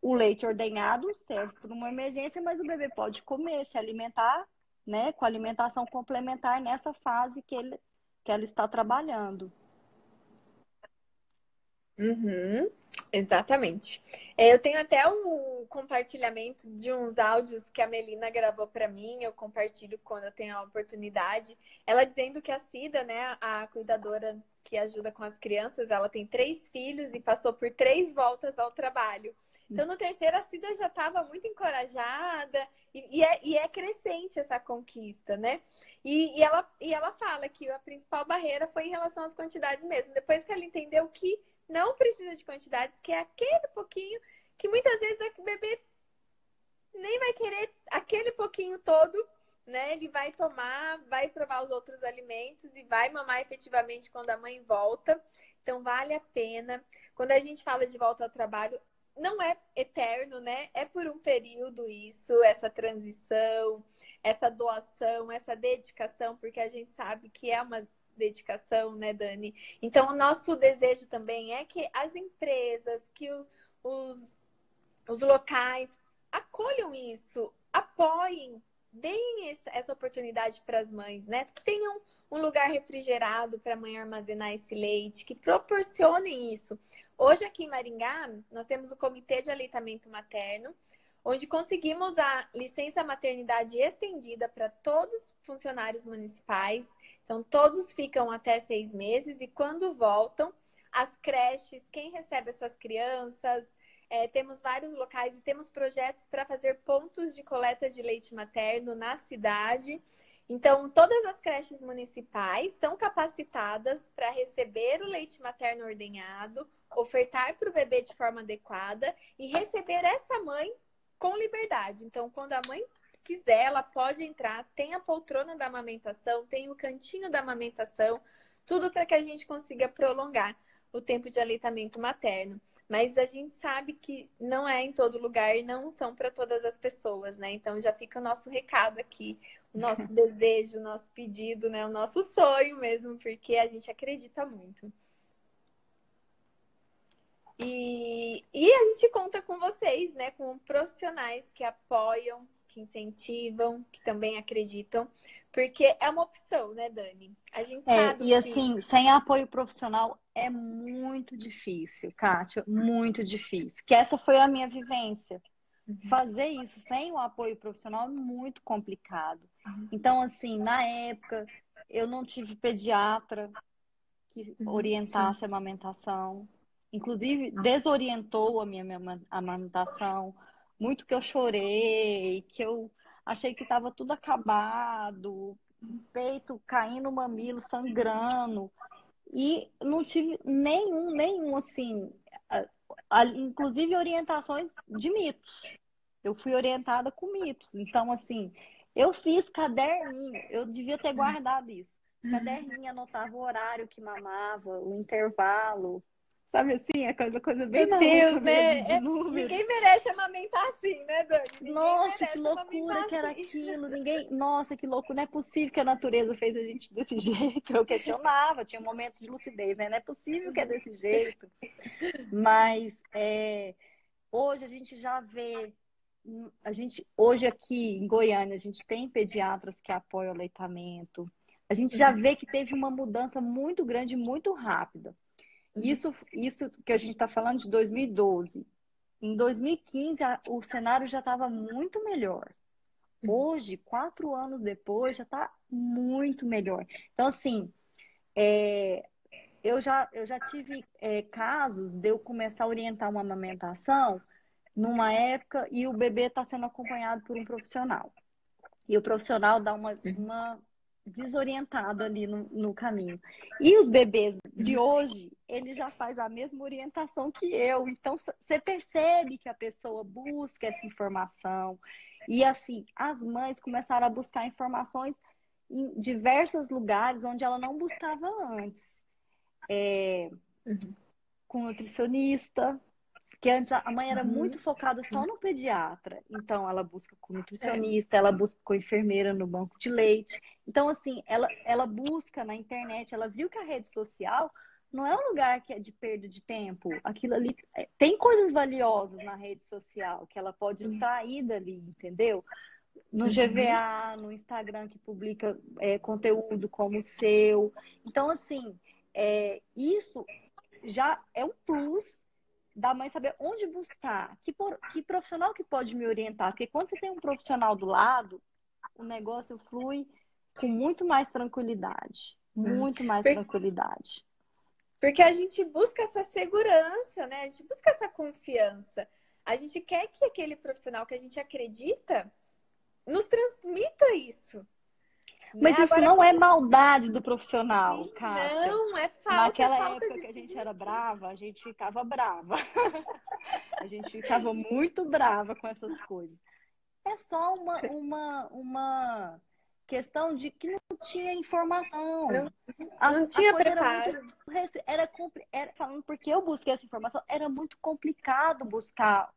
o leite ordenhado serve para uma emergência, mas o bebê pode comer, se alimentar, né, com alimentação complementar nessa fase que, ele, que ela está trabalhando. Uhum, exatamente. É, eu tenho até um compartilhamento de uns áudios que a Melina gravou para mim, eu compartilho quando eu tenho a oportunidade. Ela dizendo que a Cida, né, a cuidadora que ajuda com as crianças, ela tem três filhos e passou por três voltas ao trabalho. Então, no terceiro, a Cida já estava muito encorajada e, e, é, e, é, crescente essa conquista, né? E, e, ela, e ela fala que a principal barreira foi em relação às quantidades mesmo. Depois que ela entendeu que não precisa de quantidades, que é aquele pouquinho que muitas vezes o bebê nem vai querer aquele pouquinho todo, né? Ele vai tomar, vai provar os outros alimentos e vai mamar efetivamente quando a mãe volta. Então vale a pena. Quando a gente fala de volta ao trabalho, não é eterno, né? É por um período isso, essa transição, essa doação, essa dedicação, porque a gente sabe que é uma dedicação, né, Dani? Então, o nosso desejo também é que as empresas, que os, os locais acolham isso, apoiem, deem essa oportunidade para as mães, né? Que tenham um lugar refrigerado para a mãe armazenar esse leite, que proporcionem isso. Hoje aqui em Maringá, nós temos o Comitê de Aleitamento Materno, onde conseguimos a licença maternidade estendida para todos os funcionários municipais. Então, todos ficam até seis meses e quando voltam, as creches, quem recebe essas crianças, é, temos vários locais e temos projetos para fazer pontos de coleta de leite materno na cidade. Então, todas as creches municipais são capacitadas para receber o leite materno ordenhado, ofertar para o bebê de forma adequada e receber essa mãe com liberdade. Então, quando a mãe quiser, ela pode entrar, tem a poltrona da amamentação, tem o cantinho da amamentação, tudo para que a gente consiga prolongar o tempo de aleitamento materno. Mas a gente sabe que não é em todo lugar e não são para todas as pessoas, né? Então já fica o nosso recado aqui, o nosso desejo, o nosso pedido, né? O nosso sonho mesmo, porque a gente acredita muito. E, e a gente conta com vocês, né? Com profissionais que apoiam, que incentivam, que também acreditam, porque é uma opção, né, Dani? A gente é, sabe. E que... assim, sem apoio profissional é muito difícil, Kátia, muito difícil. Que essa foi a minha vivência. Uhum. Fazer isso sem o apoio profissional é muito complicado. Uhum. Então, assim, na época, eu não tive pediatra que uhum, orientasse a amamentação inclusive desorientou a minha, amamentação. Muito que eu chorei, que eu achei que estava tudo acabado, peito caindo, mamilo sangrando. E não tive nenhum, nenhum, assim, inclusive orientações de mitos. Eu fui orientada com mitos. Então, assim, eu fiz caderninho, eu devia ter guardado isso. Caderninho anotava o horário que mamava, o intervalo, Sabe assim, a coisa, coisa bem Meu Deus, né? É, ninguém merece amamentar assim, né, Dani? Ninguém nossa, que loucura que era assim. aquilo. Ninguém... Nossa, que louco. Não é possível que a natureza fez a gente desse jeito. Eu questionava, tinha momentos de lucidez, né? Não é possível que é desse jeito. Mas é... hoje a gente já vê. A gente, hoje aqui em Goiânia, a gente tem pediatras que apoiam o aleitamento. A gente já vê que teve uma mudança muito grande, muito rápida. Isso, isso que a gente está falando de 2012. Em 2015, a, o cenário já estava muito melhor. Uhum. Hoje, quatro anos depois, já está muito melhor. Então, assim, é, eu, já, eu já tive é, casos de eu começar a orientar uma amamentação numa época e o bebê está sendo acompanhado por um profissional. E o profissional dá uma, uhum. uma desorientada ali no, no caminho. E os bebês de hoje, ele já faz a mesma orientação que eu. Então, você percebe que a pessoa busca essa informação. E assim, as mães começaram a buscar informações em diversos lugares onde ela não buscava antes. É, uhum. Com nutricionista, porque antes a mãe era uhum. muito focada só no pediatra. Então, ela busca com nutricionista, é. ela busca com enfermeira no banco de leite. Então, assim, ela, ela busca na internet, ela viu que a rede social não é um lugar que é de perda de tempo. Aquilo ali é, tem coisas valiosas na rede social que ela pode extrair dali, entendeu? No uhum. GVA, no Instagram que publica é, conteúdo como o seu. Então, assim, é, isso já é um plus da mãe saber onde buscar, que, que profissional que pode me orientar. Porque quando você tem um profissional do lado, o negócio flui com muito mais tranquilidade. Hum. Muito mais tranquilidade. Porque a gente busca essa segurança, né? A gente busca essa confiança. A gente quer que aquele profissional que a gente acredita nos transmita isso. Mas né? isso Agora, não é maldade do profissional, sim. Não, é falta. Naquela falta época que a gente era brava, a gente ficava brava. a gente ficava muito brava com essas coisas. É só uma, uma, uma questão de que não tinha informação. Não, a, não tinha preparo. Era, muito, era, era, falando porque eu busquei essa informação, era muito complicado buscar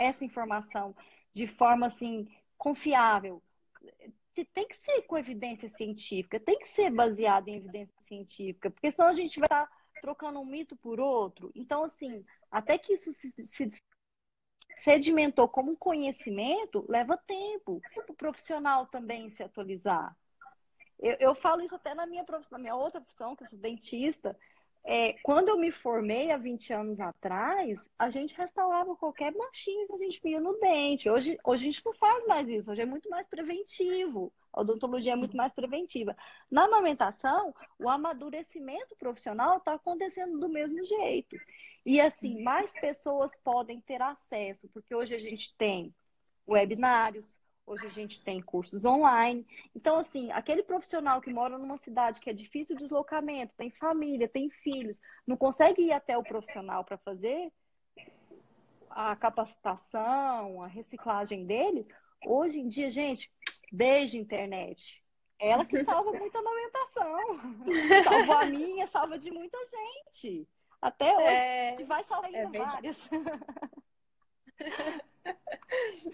essa informação de forma assim confiável tem que ser com evidência científica, tem que ser baseado em evidência científica, porque senão a gente vai estar trocando um mito por outro. Então, assim, até que isso se, se sedimentou como conhecimento, leva tempo. O profissional também se atualizar. Eu, eu falo isso até na minha, na minha outra profissão, que eu sou dentista. É, quando eu me formei há 20 anos atrás, a gente restaurava qualquer machinho que a gente via no dente. Hoje, hoje a gente não faz mais isso, hoje é muito mais preventivo. A odontologia é muito mais preventiva. Na amamentação, o amadurecimento profissional está acontecendo do mesmo jeito. E assim, mais pessoas podem ter acesso, porque hoje a gente tem webinários, Hoje a gente tem cursos online. Então, assim, aquele profissional que mora numa cidade que é difícil de deslocamento, tem família, tem filhos, não consegue ir até o profissional para fazer a capacitação, a reciclagem dele. Hoje em dia, gente, desde a internet. Ela que salva muita amamentação. Salvou a minha, salva de muita gente. Até hoje. É... Vai salvar ainda é várias.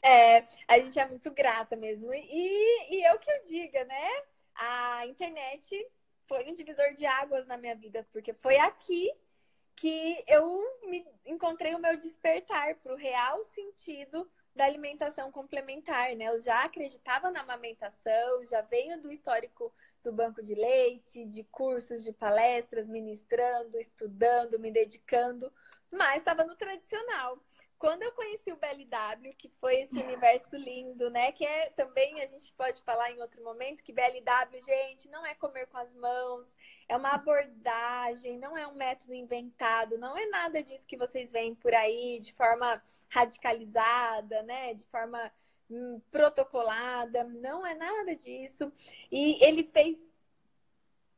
É, a gente é muito grata mesmo. E, e eu que eu diga, né? A internet foi um divisor de águas na minha vida, porque foi aqui que eu me encontrei o meu despertar para o real sentido da alimentação complementar, né? Eu já acreditava na amamentação, já venho do histórico do banco de leite, de cursos, de palestras, ministrando, estudando, me dedicando, mas estava no tradicional. Quando eu conheci o BLW, que foi esse universo lindo, né? Que é também, a gente pode falar em outro momento, que BLW, gente, não é comer com as mãos, é uma abordagem, não é um método inventado, não é nada disso que vocês veem por aí de forma radicalizada, né? De forma hum, protocolada, não é nada disso. E ele fez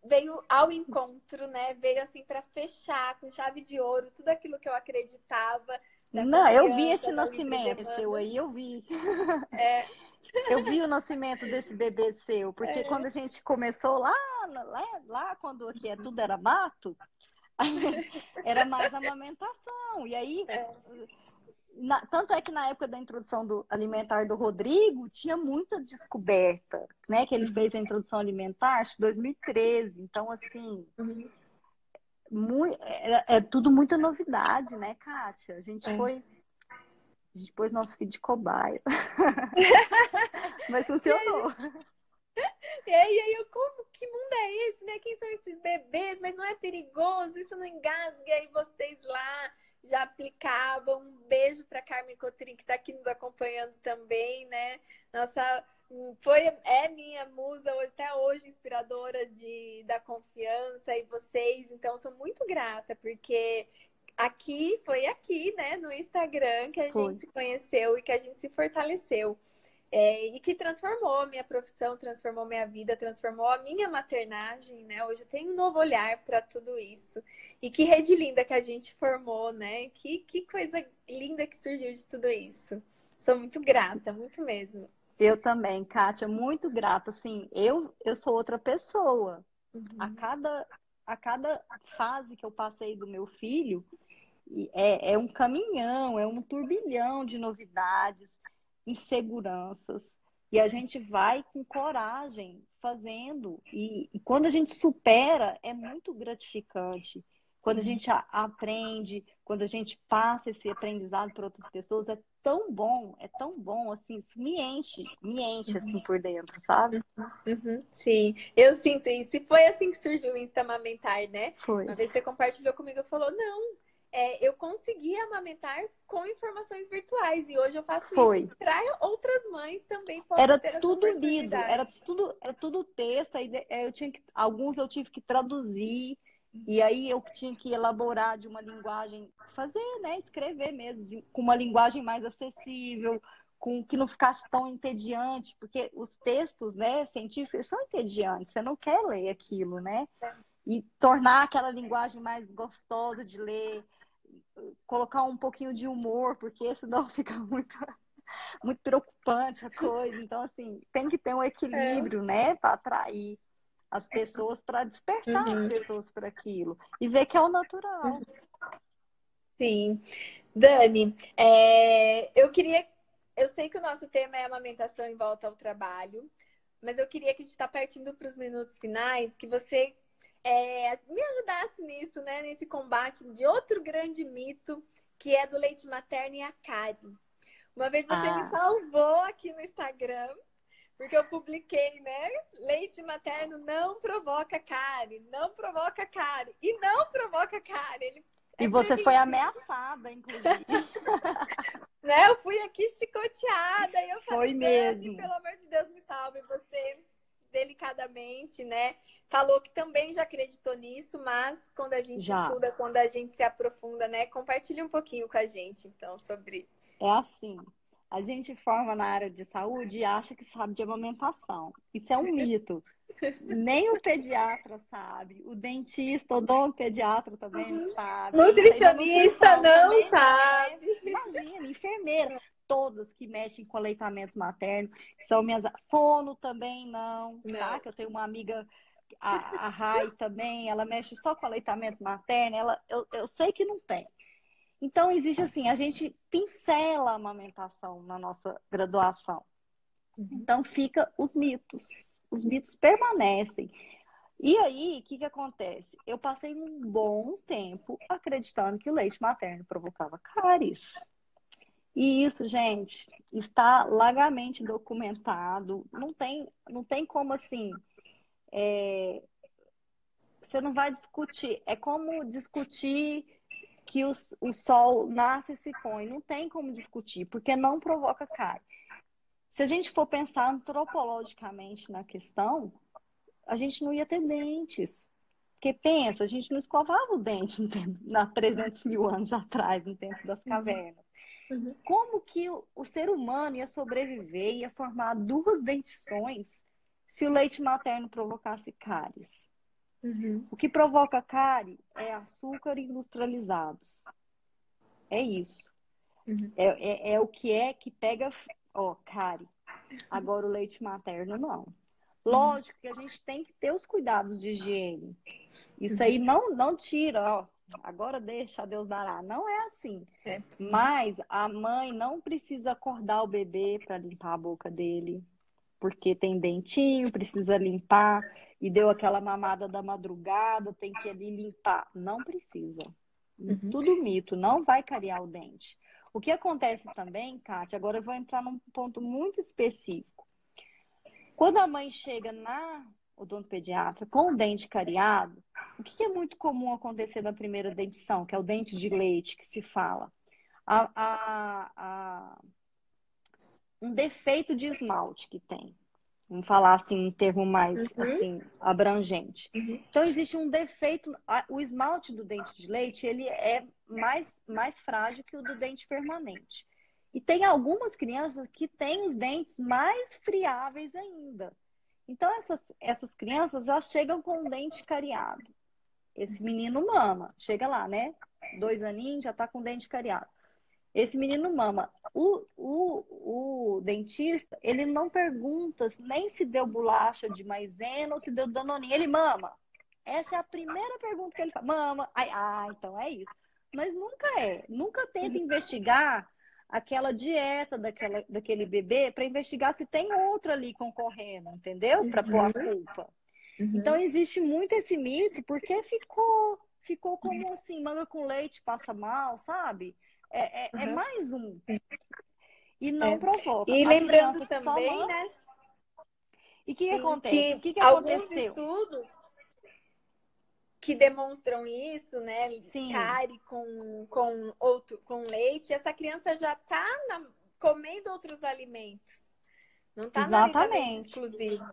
veio ao encontro, né? Veio assim para fechar com chave de ouro tudo aquilo que eu acreditava não, eu vi esse nascimento seu aí, eu vi. É. Eu vi o nascimento desse bebê seu, porque é. quando a gente começou lá, lá, lá quando aqui é, tudo era mato, era mais amamentação. E aí, é. na, tanto é que na época da introdução do alimentar do Rodrigo, tinha muita descoberta, né? Que ele fez a introdução alimentar, acho 2013. Então, assim, uhum muito, é, é, tudo muita novidade, né, Kátia? A gente é. foi. A gente pôs nosso filho de cobaia. Mas funcionou. E E aí, aí eu, como, que mundo é esse, né? Quem são esses bebês? Mas não é perigoso, isso não engasga. E aí vocês lá já aplicavam. Um beijo para Carmen Cotrim, que está aqui nos acompanhando também, né? Nossa, foi, é minha musa até hoje, inspiradora de, da confiança e vocês. Então, sou muito grata, porque aqui, foi aqui, né, no Instagram que a foi. gente se conheceu e que a gente se fortaleceu. É, e que transformou minha profissão, transformou minha vida, transformou a minha maternagem, né? Hoje eu tenho um novo olhar para tudo isso. E que rede linda que a gente formou, né? Que, que coisa linda que surgiu de tudo isso. Sou muito grata, muito mesmo. Eu também, Kátia, muito grata. Assim, eu, eu sou outra pessoa. Uhum. A, cada, a cada fase que eu passei do meu filho, é, é um caminhão, é um turbilhão de novidades inseguranças. E a gente vai com coragem fazendo. E, e quando a gente supera, é muito gratificante. Quando a gente a, aprende, quando a gente passa esse aprendizado para outras pessoas, é tão bom, é tão bom, assim, me enche, me enche, assim, por dentro, sabe? Uhum, sim, eu sinto isso. E foi assim que surgiu o Insta Amamentar, né? Foi. Uma vez você compartilhou comigo e falou, não, é, eu consegui amamentar com informações virtuais e hoje eu faço Foi. isso para outras mães também era tudo lido era tudo era tudo texto aí é, eu tinha que, alguns eu tive que traduzir e aí eu tinha que elaborar de uma linguagem fazer né escrever mesmo de, com uma linguagem mais acessível com que não ficasse tão entediante porque os textos né científicos são entediantes você não quer ler aquilo né é. e tornar aquela linguagem mais gostosa de ler colocar um pouquinho de humor, porque senão fica muito, muito preocupante a coisa. Então, assim, tem que ter um equilíbrio, é. né, para atrair as pessoas, para despertar uhum. as pessoas para aquilo e ver que é o natural. Sim. Dani, é, eu queria. Eu sei que o nosso tema é amamentação em volta ao trabalho, mas eu queria que a gente está partindo para os minutos finais, que você é, me ajudasse nisso, né? Nesse combate de outro grande mito, que é do leite materno e a cárie. Uma vez você ah. me salvou aqui no Instagram, porque eu publiquei, né? Leite materno não provoca cárie, não provoca cárie. E não provoca cárie. Ele e é você foi ameaçada, inclusive. né? Eu fui aqui chicoteada e eu falei, foi mesmo. pelo amor de Deus, me salve. Você delicadamente, né? Falou que também já acreditou nisso, mas quando a gente já. estuda, quando a gente se aprofunda, né? Compartilhe um pouquinho com a gente, então, sobre. É assim. A gente forma na área de saúde e acha que sabe de amamentação. Isso é um mito. Nem o pediatra sabe, o dentista, o pediatra também não sabe. Nutricionista não sabe. Imagina, enfermeira todas que mexem com aleitamento materno, são minhas. Fono também não, não. tá? Que eu tenho uma amiga, a, a Rai também, ela mexe só com aleitamento materno, ela, eu, eu sei que não tem. Então, existe assim, a gente pincela a amamentação na nossa graduação. Uhum. Então, fica os mitos. Os mitos permanecem. E aí, o que, que acontece? Eu passei um bom tempo acreditando que o leite materno provocava cáries. E isso, gente, está largamente documentado. Não tem, não tem como assim. É... Você não vai discutir. É como discutir que o, o sol nasce e se põe. Não tem como discutir, porque não provoca cárie. Se a gente for pensar antropologicamente na questão, a gente não ia ter dentes. Porque pensa, a gente não escovava o dente há 300 mil anos atrás, no tempo das uhum. cavernas. Uhum. Como que o, o, ser humano ia sobreviver, ia formar duas dentições se o leite materno provocasse cáries? Uhum. O que provoca cárie é açúcar industrializados. É isso. Uhum. É, é, é, o que é que pega, ó, cárie. Agora o leite materno não. Lógico que a gente tem que ter os cuidados de higiene. Isso aí não, não tira, ó, agora deixa Deus dará. Não é assim. É. Mas a mãe não precisa acordar o bebê para limpar a boca dele, porque tem dentinho, precisa limpar e deu aquela mamada da madrugada, tem que ali limpar. Não precisa. Uhum. Tudo mito, não vai cariar o dente. O que acontece também, Kátia, agora eu vou entrar num ponto muito específico. Quando a mãe chega na odontopediatra com o dente cariado, o que, é muito comum acontecer na primeira dentição, que é o dente de leite que se fala? A, a, a, um defeito de esmalte que tem. Vamos falar assim, um termo mais uhum. assim, abrangente. Uhum. Então, existe um defeito. O esmalte do dente de leite, ele é mais, mais frágil que o do dente permanente. E tem algumas crianças que têm os dentes mais friáveis ainda. Então, essas, essas crianças já chegam com o dente cariado. Esse menino mama, chega lá, né? Dois aninhos, já tá com o dente cariado. Esse menino mama. O, o, o dentista, ele não pergunta nem se deu bolacha de maisena ou se deu danoninha. Ele mama. Essa é a primeira pergunta que ele faz. Mama. Ai, ah, então é isso. Mas nunca é. Nunca tenta investigar aquela dieta daquela, daquele bebê para investigar se tem outro ali concorrendo, entendeu? Para pôr a uhum. culpa. Uhum. Então existe muito esse mito porque ficou ficou como assim, manga com leite passa mal, sabe? É, é, é uhum. é mais um. E não é. provoca. E a lembrando também, né? E o que, que acontece? Que o que, que aconteceu? Alguns estudos que demonstram isso, né? Sim. Cari com, com, outro, com leite, essa criança já está comendo outros alimentos. Não está Exatamente. exclusivo.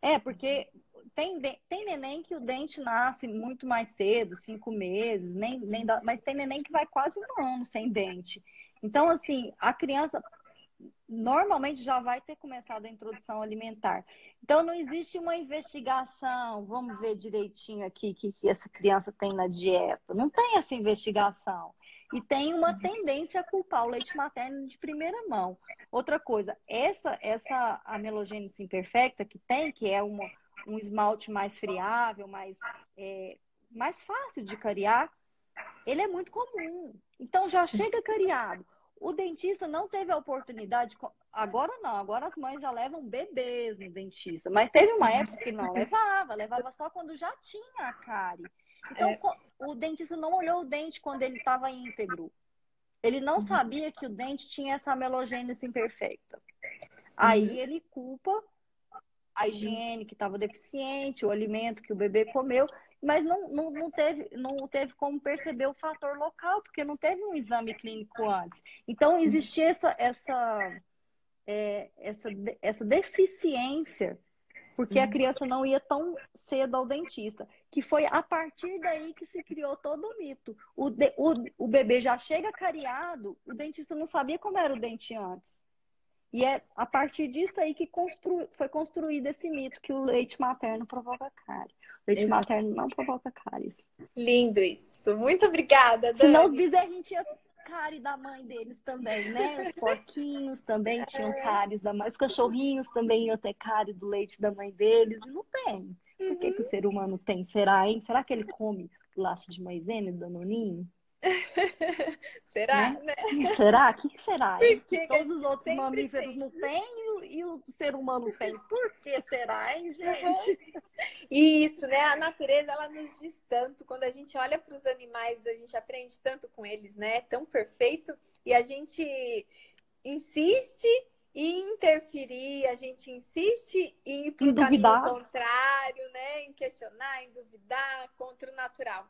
É, porque tem, tem neném que o dente nasce muito mais cedo, cinco meses, nem, nem dá, mas tem neném que vai quase um ano sem dente. Então, assim, a criança normalmente já vai ter começado a introdução alimentar. Então, não existe uma investigação, vamos ver direitinho aqui o que, que essa criança tem na dieta. Não tem essa investigação. E tem uma tendência a culpar o leite materno de primeira mão. Outra coisa, essa, essa amelogênese imperfecta que tem, que é uma, um esmalte mais friável, mais, é, mais fácil de cariar, ele é muito comum. Então, já chega cariado. O dentista não teve a oportunidade, agora não, agora as mães já levam bebês no dentista, mas teve uma época que não levava, levava só quando já tinha a cárie. Então, é. o dentista não olhou o dente quando ele estava íntegro. Ele não sabia que o dente tinha essa amelogênese imperfeita. Aí uhum. ele culpa a higiene que estava deficiente, o alimento que o bebê comeu, mas não, não, não, teve, não teve como perceber o fator local, porque não teve um exame clínico antes. Então, existia essa, essa, é, essa, essa deficiência, porque a uhum. criança não ia tão cedo ao dentista, que foi a partir daí que se criou todo o mito. O, de, o, o bebê já chega cariado, o dentista não sabia como era o dente antes. E é a partir disso aí que constru... foi construído esse mito que o leite materno provoca cárie. O leite Exato. materno não provoca cáries. Lindo isso. Muito obrigada, Dani. Senão os bezerrinhos tinham cárie da mãe deles também, né? Os porquinhos também tinham é. cáries da mãe. Os cachorrinhos também iam ter cárie do leite da mãe deles. E não tem. Por que, uhum. que o ser humano tem? Será, hein? Será que ele come laço de maisena e danoninho? será, né? né? Será? O que, será? Que Todos os outros mamíferos tem. não têm e o ser humano tem. Por que será, hein, gente? Isso, né? A natureza, ela nos diz tanto. Quando a gente olha para os animais, a gente aprende tanto com eles, né? É tão perfeito. E a gente insiste em interferir, a gente insiste em ir para o caminho contrário, né? Em questionar, em duvidar contra o natural.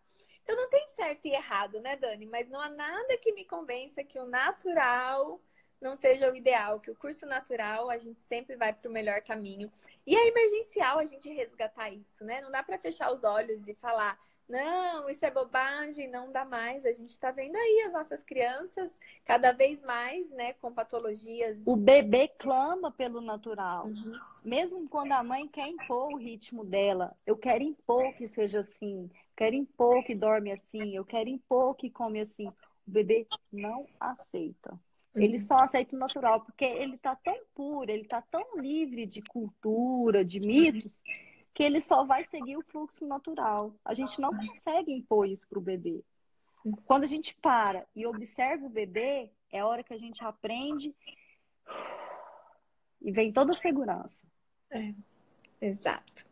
Então não tem certo e errado, né, Dani? Mas não há nada que me convença que o natural não seja o ideal, que o curso natural a gente sempre vai para o melhor caminho. E é emergencial a gente resgatar isso, né? Não dá para fechar os olhos e falar, não, isso é bobagem, não dá mais. A gente está vendo aí as nossas crianças cada vez mais, né, com patologias. O bebê clama pelo natural. Uhum. Mesmo quando a mãe quer impor o ritmo dela, eu quero impor que seja assim quero impor que dorme assim, eu quero impor que come assim. O bebê não aceita. Ele só aceita o natural, porque ele está tão puro, ele está tão livre de cultura, de mitos, que ele só vai seguir o fluxo natural. A gente não consegue impor isso para o bebê. Quando a gente para e observa o bebê, é a hora que a gente aprende e vem toda a segurança. É, exato.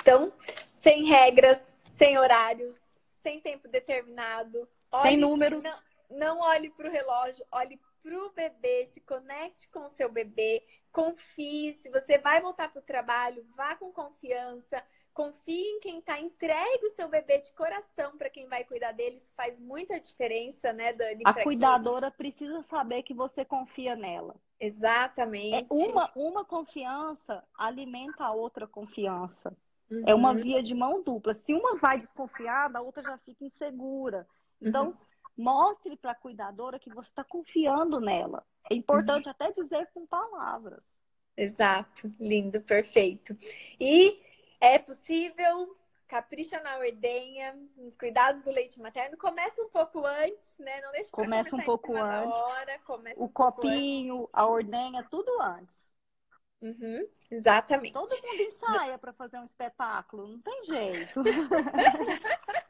Então, sem regras, sem horários, sem tempo determinado. Olhe, sem números. Não, não olhe para o relógio, olhe pro bebê, se conecte com o seu bebê, confie. Se você vai voltar para o trabalho, vá com confiança. Confie em quem está entregue o seu bebê de coração para quem vai cuidar dele. Isso faz muita diferença, né, Dani? A cuidadora precisa saber que você confia nela. Exatamente. É uma, uma confiança alimenta a outra confiança. Uhum. É uma via de mão dupla. Se uma vai desconfiada, a outra já fica insegura. Então, uhum. mostre para a cuidadora que você está confiando nela. É importante uhum. até dizer com palavras. Exato, lindo, perfeito. E é possível, capricha na ordenha, nos cuidados do leite materno. Começa um pouco antes, né? Não deixa Começa um pouco antes. Hora, o um copinho, antes. a ordenha, tudo antes. Uhum, exatamente. Todo mundo ensaia para fazer um espetáculo, não tem jeito.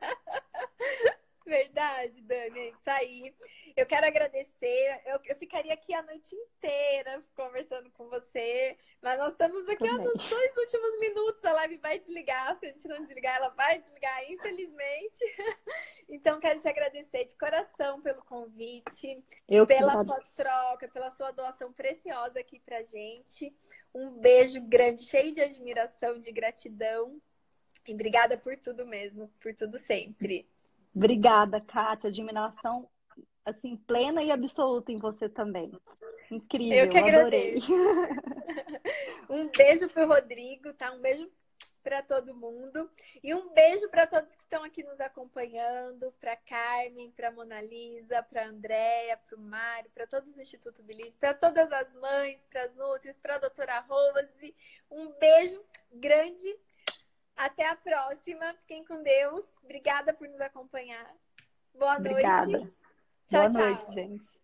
Verdade, Dani, é isso aí. Eu quero agradecer. Eu, eu ficaria aqui a noite inteira conversando com você, mas nós estamos aqui ó, nos dois últimos minutos. A live vai desligar. Se a gente não desligar, ela vai desligar, infelizmente. Então, quero te agradecer de coração pelo convite, eu pela sua troca, pela sua doação preciosa aqui pra gente. Um beijo grande, cheio de admiração, de gratidão. E obrigada por tudo mesmo, por tudo sempre. Obrigada, Kátia. Admiração assim plena e absoluta em você também. Incrível, eu que agradeço. um beijo pro Rodrigo, tá? Um beijo para todo mundo e um beijo para todos que estão aqui nos acompanhando, para Carmen, para Mona Lisa, para Andréia, para o Mário, para todos do Instituto Believe, para todas as mães, para as nutris, para a doutora Rose. Um beijo grande. Até a próxima. Fiquem com Deus. Obrigada por nos acompanhar. Boa Obrigada. noite. Tchau, Boa tchau. noite, gente.